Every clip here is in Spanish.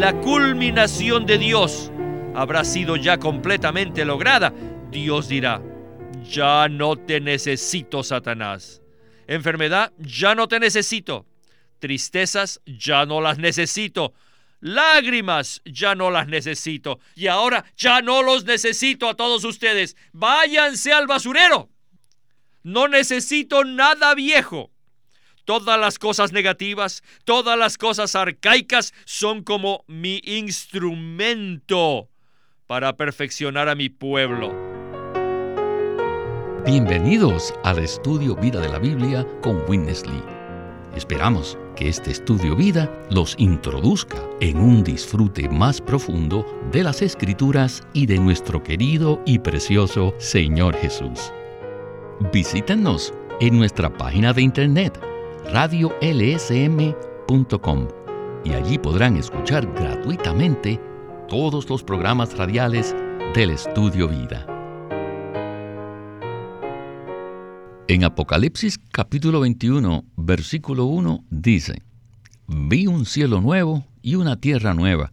la culminación de Dios habrá sido ya completamente lograda, Dios dirá, ya no te necesito, Satanás. Enfermedad, ya no te necesito. Tristezas, ya no las necesito. Lágrimas, ya no las necesito. Y ahora ya no los necesito a todos ustedes. Váyanse al basurero. No necesito nada viejo. Todas las cosas negativas, todas las cosas arcaicas son como mi instrumento para perfeccionar a mi pueblo. Bienvenidos al estudio Vida de la Biblia con Witness Lee. Esperamos que este estudio vida los introduzca en un disfrute más profundo de las escrituras y de nuestro querido y precioso Señor Jesús. Visítenos en nuestra página de internet radiolsm.com y allí podrán escuchar gratuitamente todos los programas radiales del Estudio Vida. En Apocalipsis capítulo 21, versículo 1 dice, Vi un cielo nuevo y una tierra nueva,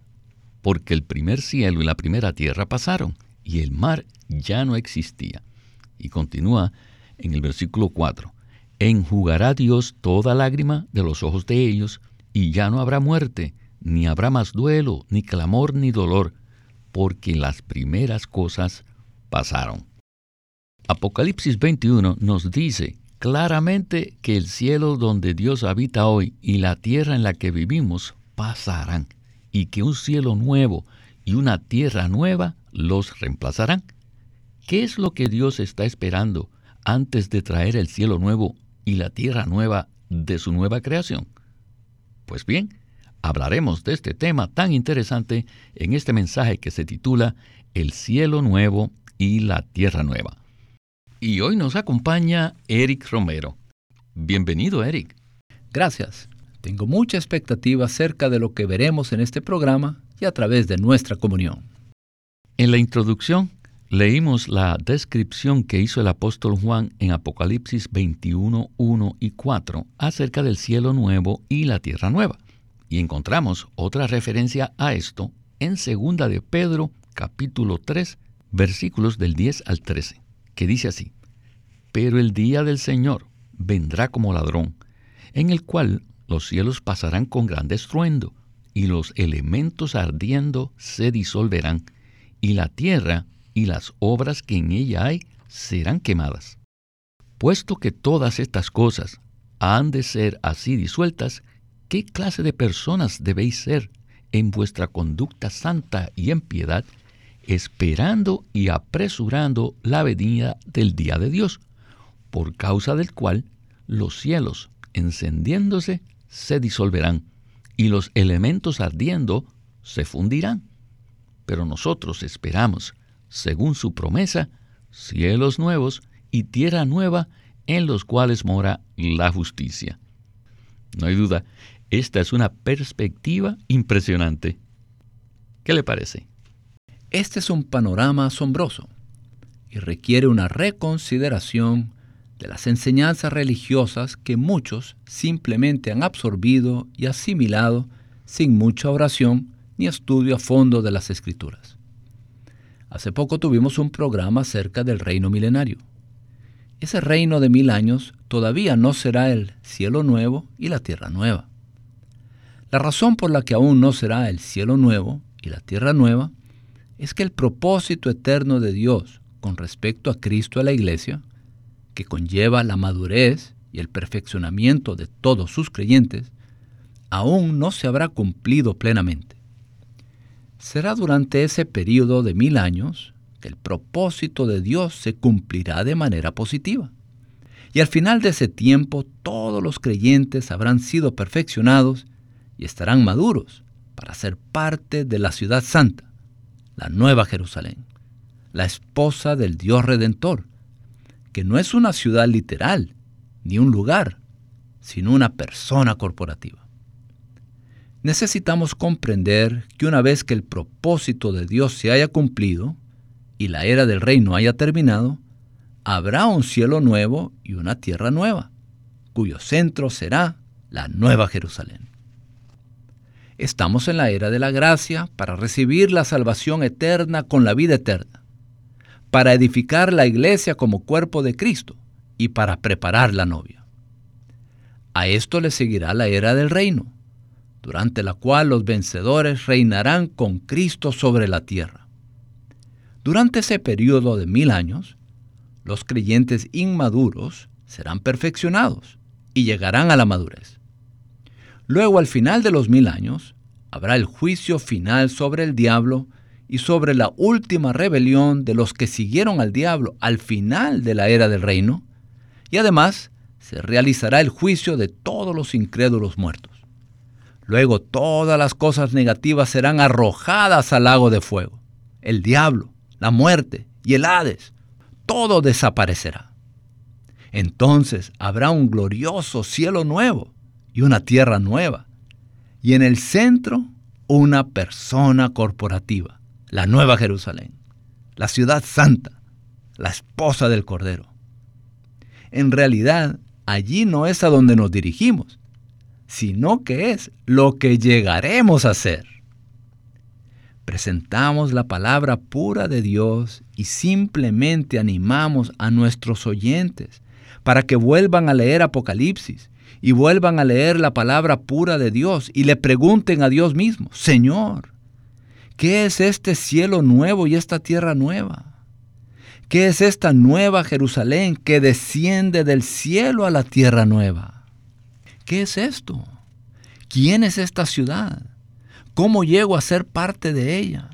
porque el primer cielo y la primera tierra pasaron, y el mar ya no existía. Y continúa en el versículo 4, enjugará Dios toda lágrima de los ojos de ellos, y ya no habrá muerte, ni habrá más duelo, ni clamor, ni dolor, porque las primeras cosas pasaron. Apocalipsis 21 nos dice claramente que el cielo donde Dios habita hoy y la tierra en la que vivimos pasarán, y que un cielo nuevo y una tierra nueva los reemplazarán. ¿Qué es lo que Dios está esperando antes de traer el cielo nuevo y la tierra nueva de su nueva creación? Pues bien, hablaremos de este tema tan interesante en este mensaje que se titula El cielo nuevo y la tierra nueva. Y hoy nos acompaña Eric Romero. Bienvenido, Eric. Gracias. Tengo mucha expectativa acerca de lo que veremos en este programa y a través de nuestra comunión. En la introducción leímos la descripción que hizo el apóstol Juan en Apocalipsis 21, 1 y 4 acerca del cielo nuevo y la tierra nueva. Y encontramos otra referencia a esto en segunda de Pedro capítulo 3 versículos del 10 al 13, que dice así, Pero el día del Señor vendrá como ladrón, en el cual los cielos pasarán con gran estruendo, y los elementos ardiendo se disolverán, y la tierra y las obras que en ella hay serán quemadas. Puesto que todas estas cosas han de ser así disueltas, ¿qué clase de personas debéis ser en vuestra conducta santa y en piedad, esperando y apresurando la venida del día de Dios, por causa del cual los cielos, encendiéndose, se disolverán, y los elementos ardiendo se fundirán? Pero nosotros esperamos según su promesa, cielos nuevos y tierra nueva en los cuales mora la justicia. No hay duda, esta es una perspectiva impresionante. ¿Qué le parece? Este es un panorama asombroso y requiere una reconsideración de las enseñanzas religiosas que muchos simplemente han absorbido y asimilado sin mucha oración ni estudio a fondo de las escrituras. Hace poco tuvimos un programa acerca del reino milenario. Ese reino de mil años todavía no será el cielo nuevo y la tierra nueva. La razón por la que aún no será el cielo nuevo y la tierra nueva es que el propósito eterno de Dios con respecto a Cristo y a la iglesia, que conlleva la madurez y el perfeccionamiento de todos sus creyentes, aún no se habrá cumplido plenamente. Será durante ese periodo de mil años que el propósito de Dios se cumplirá de manera positiva. Y al final de ese tiempo todos los creyentes habrán sido perfeccionados y estarán maduros para ser parte de la ciudad santa, la nueva Jerusalén, la esposa del Dios Redentor, que no es una ciudad literal ni un lugar, sino una persona corporativa necesitamos comprender que una vez que el propósito de Dios se haya cumplido y la era del reino haya terminado, habrá un cielo nuevo y una tierra nueva, cuyo centro será la nueva Jerusalén. Estamos en la era de la gracia para recibir la salvación eterna con la vida eterna, para edificar la iglesia como cuerpo de Cristo y para preparar la novia. A esto le seguirá la era del reino, durante la cual los vencedores reinarán con Cristo sobre la tierra. Durante ese periodo de mil años, los creyentes inmaduros serán perfeccionados y llegarán a la madurez. Luego, al final de los mil años, habrá el juicio final sobre el diablo y sobre la última rebelión de los que siguieron al diablo al final de la era del reino, y además se realizará el juicio de todos los incrédulos muertos. Luego todas las cosas negativas serán arrojadas al lago de fuego. El diablo, la muerte y el Hades, todo desaparecerá. Entonces habrá un glorioso cielo nuevo y una tierra nueva. Y en el centro una persona corporativa, la Nueva Jerusalén, la ciudad santa, la esposa del Cordero. En realidad, allí no es a donde nos dirigimos, sino que es lo que llegaremos a ser. Presentamos la palabra pura de Dios y simplemente animamos a nuestros oyentes para que vuelvan a leer Apocalipsis y vuelvan a leer la palabra pura de Dios y le pregunten a Dios mismo, Señor, ¿qué es este cielo nuevo y esta tierra nueva? ¿Qué es esta nueva Jerusalén que desciende del cielo a la tierra nueva? ¿Qué es esto? ¿Quién es esta ciudad? ¿Cómo llego a ser parte de ella?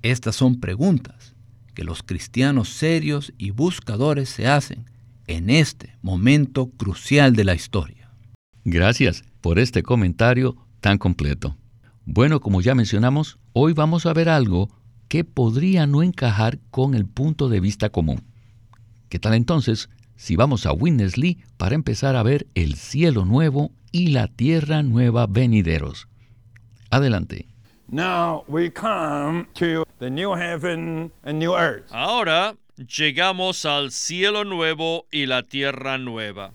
Estas son preguntas que los cristianos serios y buscadores se hacen en este momento crucial de la historia. Gracias por este comentario tan completo. Bueno, como ya mencionamos, hoy vamos a ver algo que podría no encajar con el punto de vista común. ¿Qué tal entonces si vamos a Witness para empezar a ver el cielo nuevo y la tierra nueva venideros? Adelante. Ahora llegamos al cielo nuevo y la tierra nueva.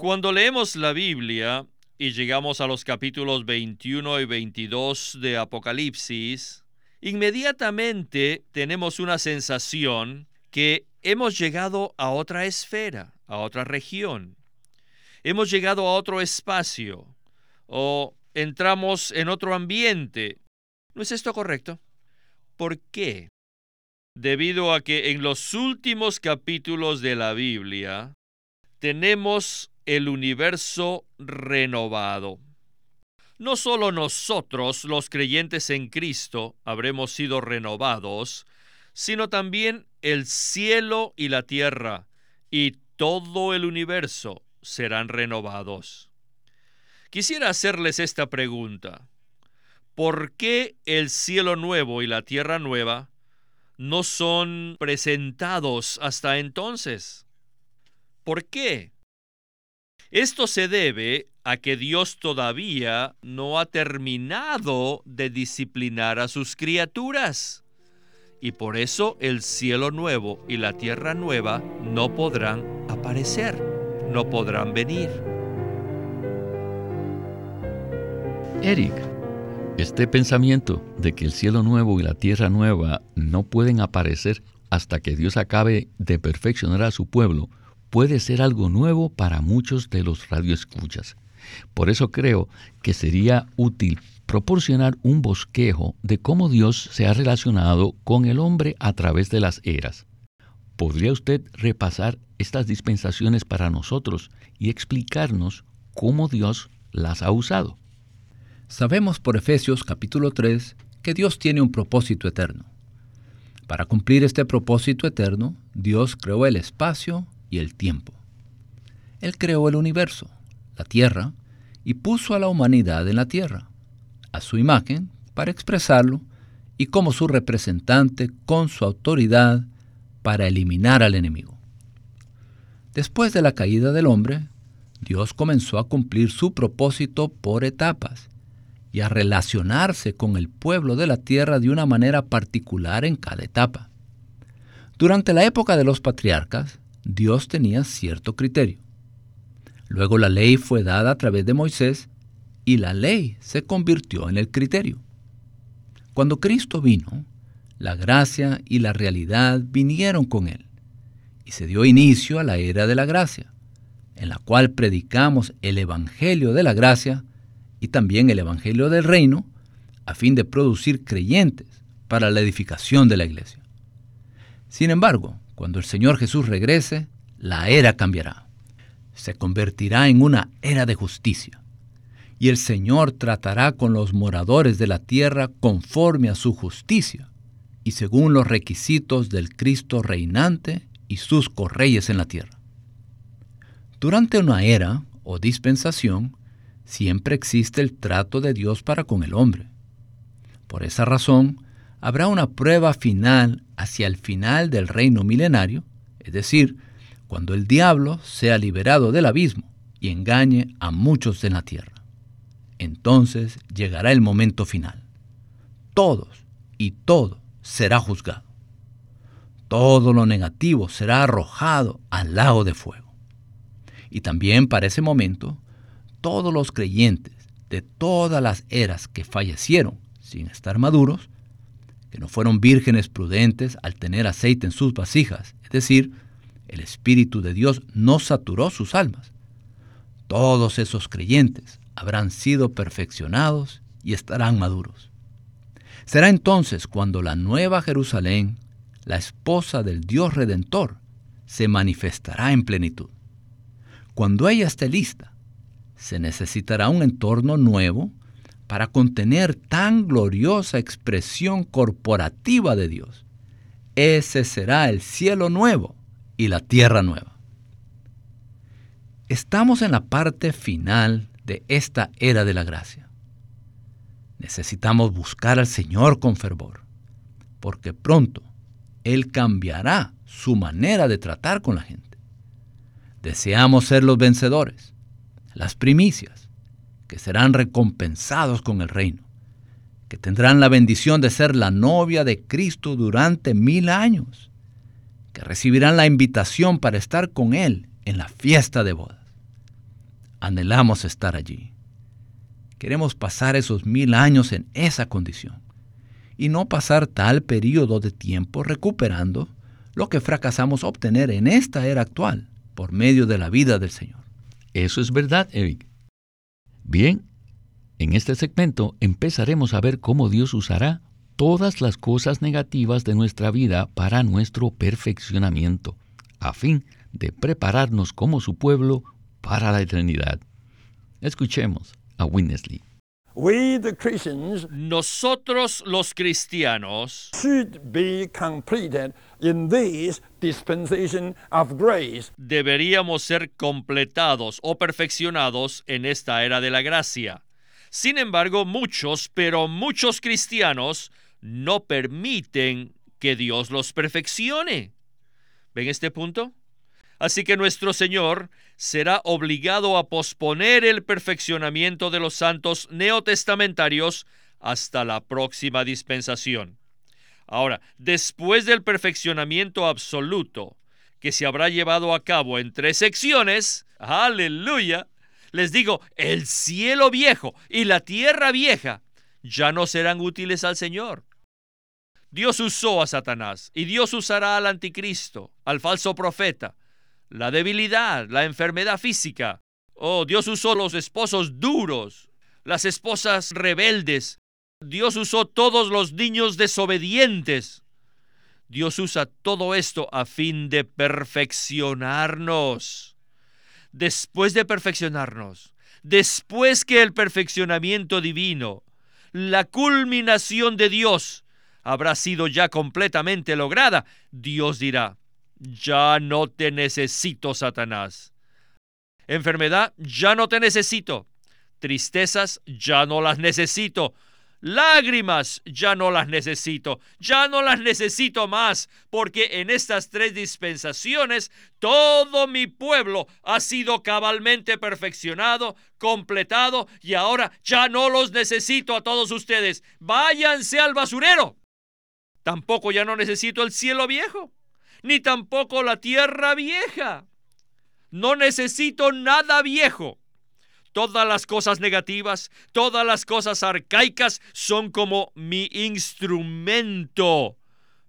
Cuando leemos la Biblia y llegamos a los capítulos 21 y 22 de Apocalipsis, inmediatamente tenemos una sensación que hemos llegado a otra esfera, a otra región. Hemos llegado a otro espacio o entramos en otro ambiente. ¿No es esto correcto? ¿Por qué? Debido a que en los últimos capítulos de la Biblia tenemos el universo renovado. No solo nosotros, los creyentes en Cristo, habremos sido renovados, sino también el cielo y la tierra y todo el universo serán renovados. Quisiera hacerles esta pregunta. ¿Por qué el cielo nuevo y la tierra nueva no son presentados hasta entonces? ¿Por qué? Esto se debe a que Dios todavía no ha terminado de disciplinar a sus criaturas. Y por eso el cielo nuevo y la tierra nueva no podrán aparecer, no podrán venir. Eric, este pensamiento de que el cielo nuevo y la tierra nueva no pueden aparecer hasta que Dios acabe de perfeccionar a su pueblo puede ser algo nuevo para muchos de los radioescuchas. Por eso creo que sería útil proporcionar un bosquejo de cómo Dios se ha relacionado con el hombre a través de las eras. ¿Podría usted repasar estas dispensaciones para nosotros y explicarnos cómo Dios las ha usado? Sabemos por Efesios capítulo 3 que Dios tiene un propósito eterno. Para cumplir este propósito eterno, Dios creó el espacio y el tiempo. Él creó el universo, la tierra, y puso a la humanidad en la tierra, a su imagen, para expresarlo, y como su representante con su autoridad para eliminar al enemigo. Después de la caída del hombre, Dios comenzó a cumplir su propósito por etapas y a relacionarse con el pueblo de la tierra de una manera particular en cada etapa. Durante la época de los patriarcas, Dios tenía cierto criterio. Luego la ley fue dada a través de Moisés y la ley se convirtió en el criterio. Cuando Cristo vino, la gracia y la realidad vinieron con él y se dio inicio a la era de la gracia, en la cual predicamos el Evangelio de la gracia y también el Evangelio del reino, a fin de producir creyentes para la edificación de la iglesia. Sin embargo, cuando el Señor Jesús regrese, la era cambiará. Se convertirá en una era de justicia. Y el Señor tratará con los moradores de la tierra conforme a su justicia y según los requisitos del Cristo reinante y sus correyes en la tierra. Durante una era o dispensación, siempre existe el trato de Dios para con el hombre. Por esa razón, habrá una prueba final hacia el final del reino milenario, es decir, cuando el diablo sea liberado del abismo y engañe a muchos en la tierra. Entonces llegará el momento final. Todos y todo será juzgado. Todo lo negativo será arrojado al lago de fuego. Y también para ese momento, todos los creyentes de todas las eras que fallecieron sin estar maduros, que no fueron vírgenes prudentes al tener aceite en sus vasijas, es decir, el Espíritu de Dios no saturó sus almas. Todos esos creyentes habrán sido perfeccionados y estarán maduros. Será entonces cuando la nueva Jerusalén, la esposa del Dios Redentor, se manifestará en plenitud. Cuando ella esté lista, se necesitará un entorno nuevo para contener tan gloriosa expresión corporativa de Dios. Ese será el cielo nuevo y la tierra nueva. Estamos en la parte final de esta era de la gracia. Necesitamos buscar al Señor con fervor, porque pronto Él cambiará su manera de tratar con la gente. Deseamos ser los vencedores, las primicias, que serán recompensados con el reino, que tendrán la bendición de ser la novia de Cristo durante mil años, que recibirán la invitación para estar con Él en la fiesta de bodas. Anhelamos estar allí. Queremos pasar esos mil años en esa condición y no pasar tal periodo de tiempo recuperando lo que fracasamos obtener en esta era actual por medio de la vida del Señor. Eso es verdad, Eric. Bien, en este segmento empezaremos a ver cómo Dios usará todas las cosas negativas de nuestra vida para nuestro perfeccionamiento, a fin de prepararnos como su pueblo para la eternidad. Escuchemos a Winnesley. Nosotros los cristianos deberíamos ser completados o perfeccionados en esta era de la gracia. Sin embargo, muchos, pero muchos cristianos no permiten que Dios los perfeccione. ¿Ven este punto? Así que nuestro Señor será obligado a posponer el perfeccionamiento de los santos neotestamentarios hasta la próxima dispensación. Ahora, después del perfeccionamiento absoluto que se habrá llevado a cabo en tres secciones, aleluya, les digo, el cielo viejo y la tierra vieja ya no serán útiles al Señor. Dios usó a Satanás y Dios usará al anticristo, al falso profeta, la debilidad, la enfermedad física. Oh, Dios usó los esposos duros, las esposas rebeldes. Dios usó todos los niños desobedientes. Dios usa todo esto a fin de perfeccionarnos. Después de perfeccionarnos, después que el perfeccionamiento divino, la culminación de Dios, habrá sido ya completamente lograda, Dios dirá, ya no te necesito, Satanás. Enfermedad, ya no te necesito. Tristezas, ya no las necesito. Lágrimas, ya no las necesito, ya no las necesito más, porque en estas tres dispensaciones todo mi pueblo ha sido cabalmente perfeccionado, completado, y ahora ya no los necesito a todos ustedes. Váyanse al basurero. Tampoco ya no necesito el cielo viejo ni tampoco la tierra vieja. No necesito nada viejo. Todas las cosas negativas, todas las cosas arcaicas son como mi instrumento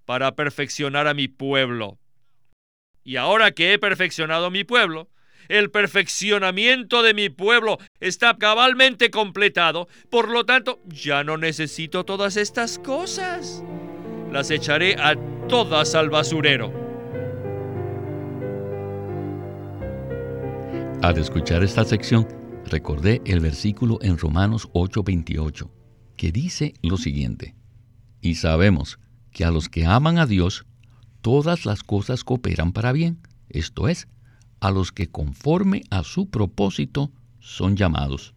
para perfeccionar a mi pueblo. Y ahora que he perfeccionado mi pueblo, el perfeccionamiento de mi pueblo está cabalmente completado, por lo tanto ya no necesito todas estas cosas. Las echaré a todas al basurero. Al escuchar esta sección, recordé el versículo en Romanos 8:28, que dice lo siguiente, y sabemos que a los que aman a Dios, todas las cosas cooperan para bien, esto es, a los que conforme a su propósito son llamados.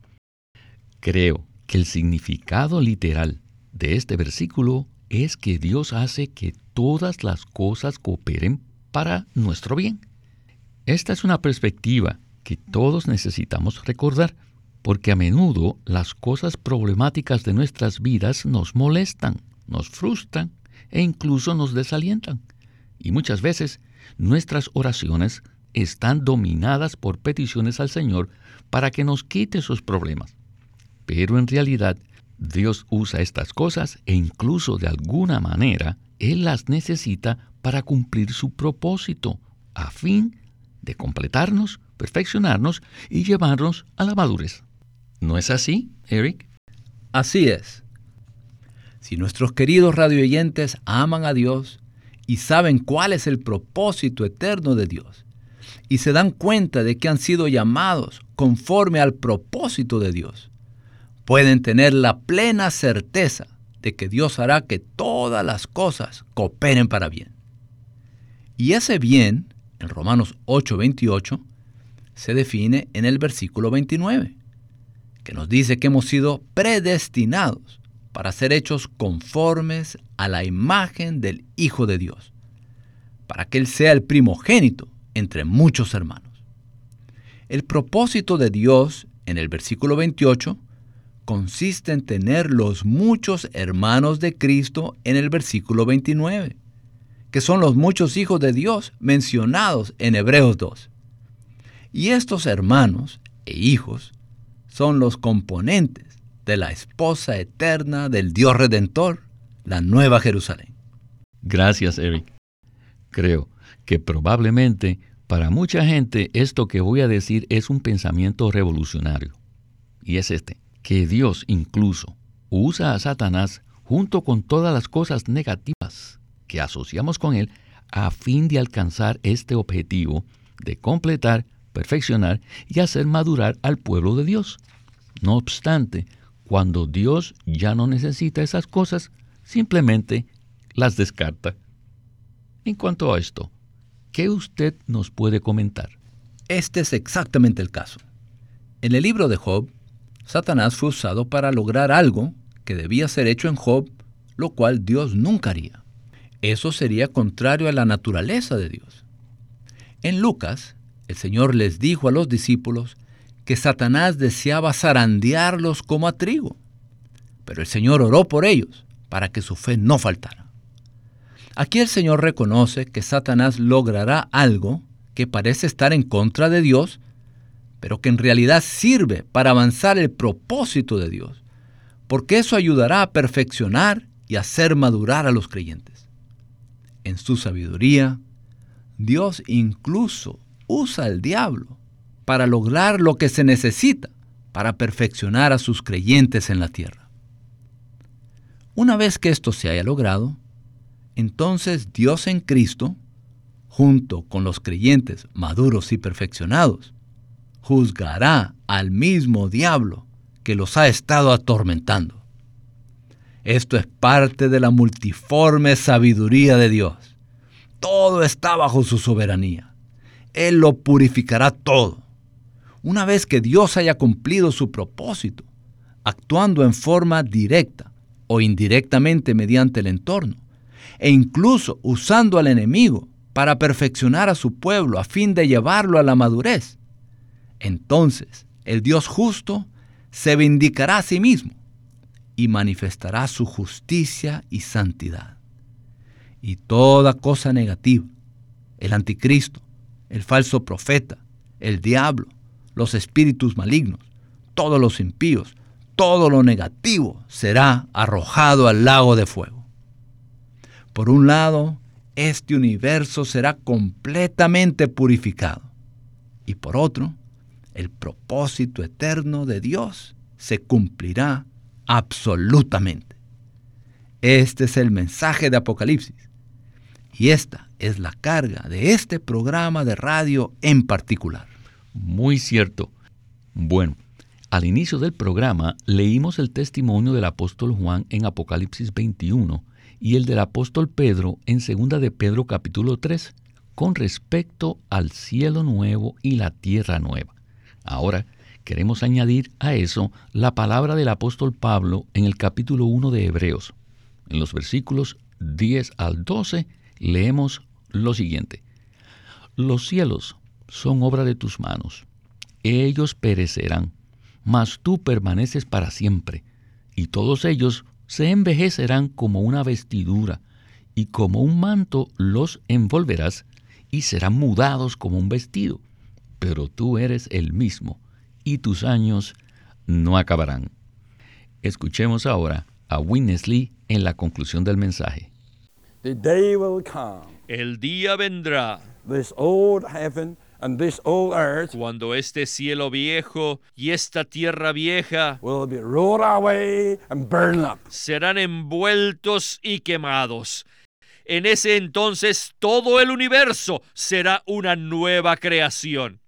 Creo que el significado literal de este versículo es que Dios hace que todas las cosas cooperen para nuestro bien. Esta es una perspectiva que todos necesitamos recordar, porque a menudo las cosas problemáticas de nuestras vidas nos molestan, nos frustran e incluso nos desalientan. Y muchas veces nuestras oraciones están dominadas por peticiones al Señor para que nos quite sus problemas. Pero en realidad Dios usa estas cosas e incluso de alguna manera Él las necesita para cumplir su propósito, a fin de completarnos, perfeccionarnos y llevarnos a la madurez. ¿No es así, Eric? Así es. Si nuestros queridos radioyentes aman a Dios y saben cuál es el propósito eterno de Dios, y se dan cuenta de que han sido llamados conforme al propósito de Dios, pueden tener la plena certeza de que Dios hará que todas las cosas cooperen para bien. Y ese bien, en Romanos 8:28, se define en el versículo 29, que nos dice que hemos sido predestinados para ser hechos conformes a la imagen del Hijo de Dios, para que Él sea el primogénito entre muchos hermanos. El propósito de Dios en el versículo 28 consiste en tener los muchos hermanos de Cristo en el versículo 29, que son los muchos hijos de Dios mencionados en Hebreos 2. Y estos hermanos e hijos son los componentes de la esposa eterna del Dios Redentor, la Nueva Jerusalén. Gracias, Eric. Creo que probablemente para mucha gente esto que voy a decir es un pensamiento revolucionario. Y es este, que Dios incluso usa a Satanás junto con todas las cosas negativas que asociamos con él a fin de alcanzar este objetivo de completar, perfeccionar y hacer madurar al pueblo de Dios. No obstante, cuando Dios ya no necesita esas cosas, simplemente las descarta. En cuanto a esto, ¿qué usted nos puede comentar? Este es exactamente el caso. En el libro de Job, Satanás fue usado para lograr algo que debía ser hecho en Job, lo cual Dios nunca haría. Eso sería contrario a la naturaleza de Dios. En Lucas, el Señor les dijo a los discípulos que Satanás deseaba zarandearlos como a trigo. Pero el Señor oró por ellos para que su fe no faltara. Aquí el Señor reconoce que Satanás logrará algo que parece estar en contra de Dios, pero que en realidad sirve para avanzar el propósito de Dios, porque eso ayudará a perfeccionar y hacer madurar a los creyentes. En su sabiduría, Dios incluso usa al diablo para lograr lo que se necesita para perfeccionar a sus creyentes en la tierra. Una vez que esto se haya logrado, entonces Dios en Cristo, junto con los creyentes maduros y perfeccionados, juzgará al mismo diablo que los ha estado atormentando. Esto es parte de la multiforme sabiduría de Dios. Todo está bajo su soberanía. Él lo purificará todo una vez que Dios haya cumplido su propósito, actuando en forma directa o indirectamente mediante el entorno, e incluso usando al enemigo para perfeccionar a su pueblo a fin de llevarlo a la madurez, entonces el Dios justo se vindicará a sí mismo y manifestará su justicia y santidad. Y toda cosa negativa, el anticristo, el falso profeta, el diablo, los espíritus malignos, todos los impíos, todo lo negativo será arrojado al lago de fuego. Por un lado, este universo será completamente purificado. Y por otro, el propósito eterno de Dios se cumplirá absolutamente. Este es el mensaje de Apocalipsis. Y esta es la carga de este programa de radio en particular. Muy cierto. Bueno, al inicio del programa leímos el testimonio del apóstol Juan en Apocalipsis 21 y el del apóstol Pedro en 2 de Pedro capítulo 3 con respecto al cielo nuevo y la tierra nueva. Ahora queremos añadir a eso la palabra del apóstol Pablo en el capítulo 1 de Hebreos. En los versículos 10 al 12 leemos lo siguiente. Los cielos son obra de tus manos. Ellos perecerán, mas tú permaneces para siempre, y todos ellos se envejecerán como una vestidura, y como un manto los envolverás, y serán mudados como un vestido. Pero tú eres el mismo, y tus años no acabarán. Escuchemos ahora a Winnesley en la conclusión del mensaje. El día vendrá. cuando este cielo viejo y esta tierra vieja serán envueltos y quemados. En ese entonces todo el universo será una nueva creación.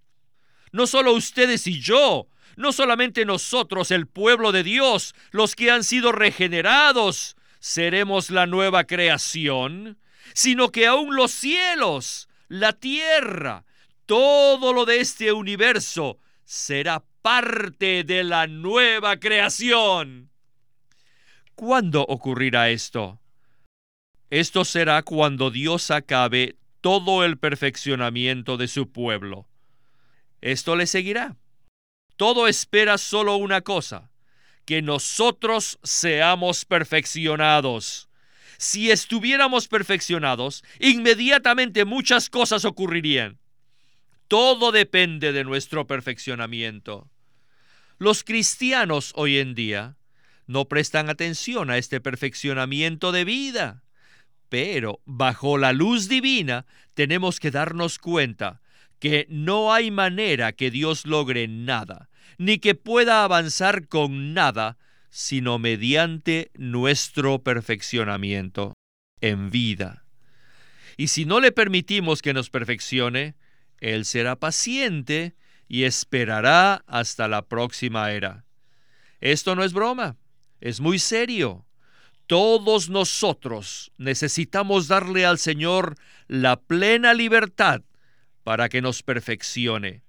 No solo ustedes y yo, no solamente nosotros, el pueblo de Dios, los que han sido regenerados, seremos la nueva creación, sino que aún los cielos, la tierra, todo lo de este universo será parte de la nueva creación. ¿Cuándo ocurrirá esto? Esto será cuando Dios acabe todo el perfeccionamiento de su pueblo. Esto le seguirá. Todo espera solo una cosa, que nosotros seamos perfeccionados. Si estuviéramos perfeccionados, inmediatamente muchas cosas ocurrirían. Todo depende de nuestro perfeccionamiento. Los cristianos hoy en día no prestan atención a este perfeccionamiento de vida, pero bajo la luz divina tenemos que darnos cuenta que no hay manera que Dios logre nada ni que pueda avanzar con nada, sino mediante nuestro perfeccionamiento en vida. Y si no le permitimos que nos perfeccione, Él será paciente y esperará hasta la próxima era. Esto no es broma, es muy serio. Todos nosotros necesitamos darle al Señor la plena libertad para que nos perfeccione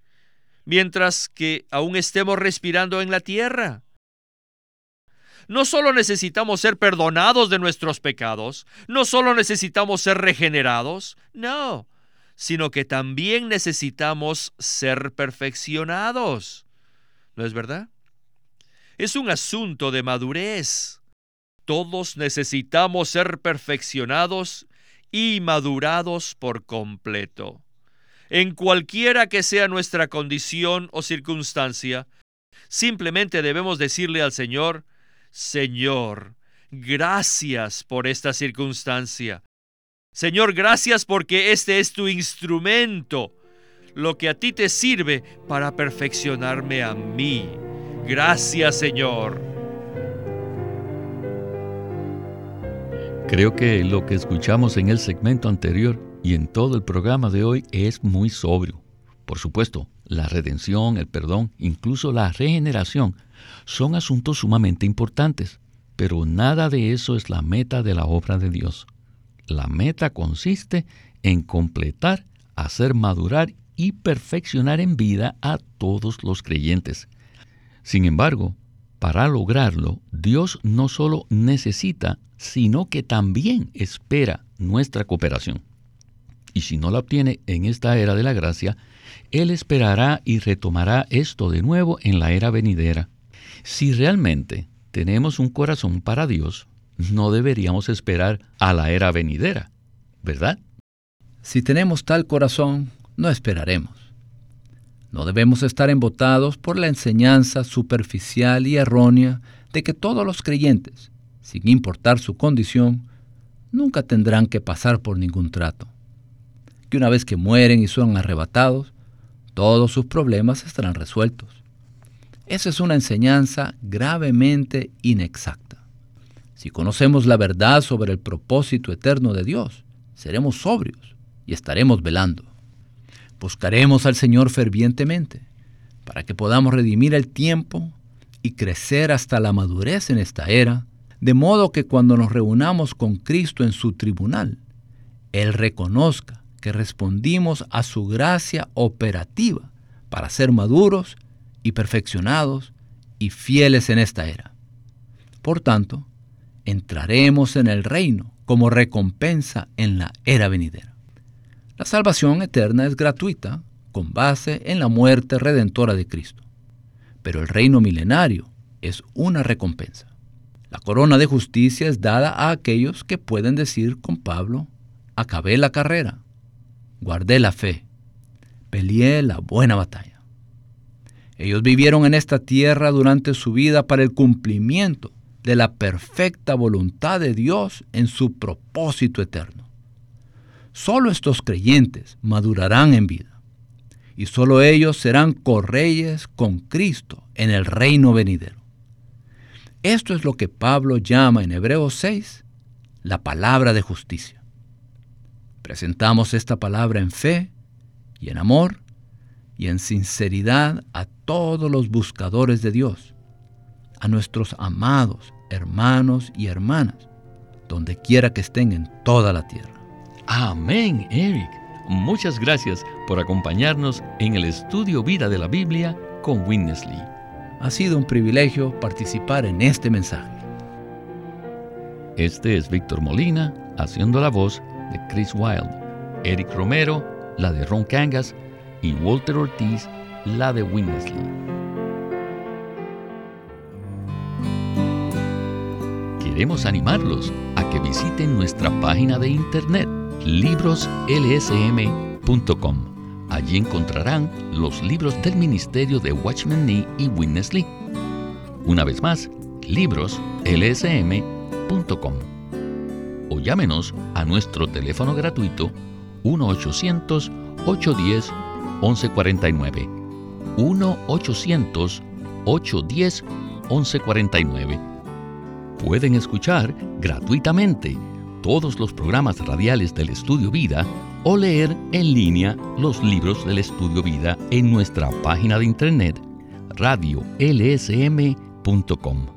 mientras que aún estemos respirando en la tierra. No solo necesitamos ser perdonados de nuestros pecados, no solo necesitamos ser regenerados, no, sino que también necesitamos ser perfeccionados. ¿No es verdad? Es un asunto de madurez. Todos necesitamos ser perfeccionados y madurados por completo en cualquiera que sea nuestra condición o circunstancia, simplemente debemos decirle al Señor, Señor, gracias por esta circunstancia. Señor, gracias porque este es tu instrumento, lo que a ti te sirve para perfeccionarme a mí. Gracias, Señor. Creo que lo que escuchamos en el segmento anterior y en todo el programa de hoy es muy sobrio. Por supuesto, la redención, el perdón, incluso la regeneración son asuntos sumamente importantes, pero nada de eso es la meta de la obra de Dios. La meta consiste en completar, hacer madurar y perfeccionar en vida a todos los creyentes. Sin embargo, para lograrlo, Dios no solo necesita, sino que también espera nuestra cooperación y si no la obtiene en esta era de la gracia, Él esperará y retomará esto de nuevo en la era venidera. Si realmente tenemos un corazón para Dios, no deberíamos esperar a la era venidera, ¿verdad? Si tenemos tal corazón, no esperaremos. No debemos estar embotados por la enseñanza superficial y errónea de que todos los creyentes, sin importar su condición, nunca tendrán que pasar por ningún trato. Que una vez que mueren y son arrebatados, todos sus problemas estarán resueltos. Esa es una enseñanza gravemente inexacta. Si conocemos la verdad sobre el propósito eterno de Dios, seremos sobrios y estaremos velando. Buscaremos al Señor fervientemente para que podamos redimir el tiempo y crecer hasta la madurez en esta era, de modo que cuando nos reunamos con Cristo en su tribunal, Él reconozca respondimos a su gracia operativa para ser maduros y perfeccionados y fieles en esta era. Por tanto, entraremos en el reino como recompensa en la era venidera. La salvación eterna es gratuita con base en la muerte redentora de Cristo, pero el reino milenario es una recompensa. La corona de justicia es dada a aquellos que pueden decir con Pablo, acabé la carrera, guardé la fe, peleé la buena batalla. Ellos vivieron en esta tierra durante su vida para el cumplimiento de la perfecta voluntad de Dios en su propósito eterno. Solo estos creyentes madurarán en vida y solo ellos serán correyes con Cristo en el reino venidero. Esto es lo que Pablo llama en Hebreos 6 la palabra de justicia. Presentamos esta palabra en fe y en amor y en sinceridad a todos los buscadores de Dios, a nuestros amados hermanos y hermanas, donde quiera que estén en toda la tierra. Amén, Eric. Muchas gracias por acompañarnos en el estudio Vida de la Biblia con Witness Ha sido un privilegio participar en este mensaje. Este es Víctor Molina haciendo la voz de Chris Wilde, Eric Romero, la de Ron Cangas y Walter Ortiz la de Winnesley. Queremos animarlos a que visiten nuestra página de internet libroslsm.com. Allí encontrarán los libros del Ministerio de Watchman Nee y Witness Lee. Una vez más, libroslsm.com. O llámenos a nuestro teléfono gratuito 1 800 810 1149. 1-800-810-1149. Pueden escuchar gratuitamente todos los programas radiales del Estudio Vida o leer en línea los libros del Estudio Vida en nuestra página de internet radiolsm.com.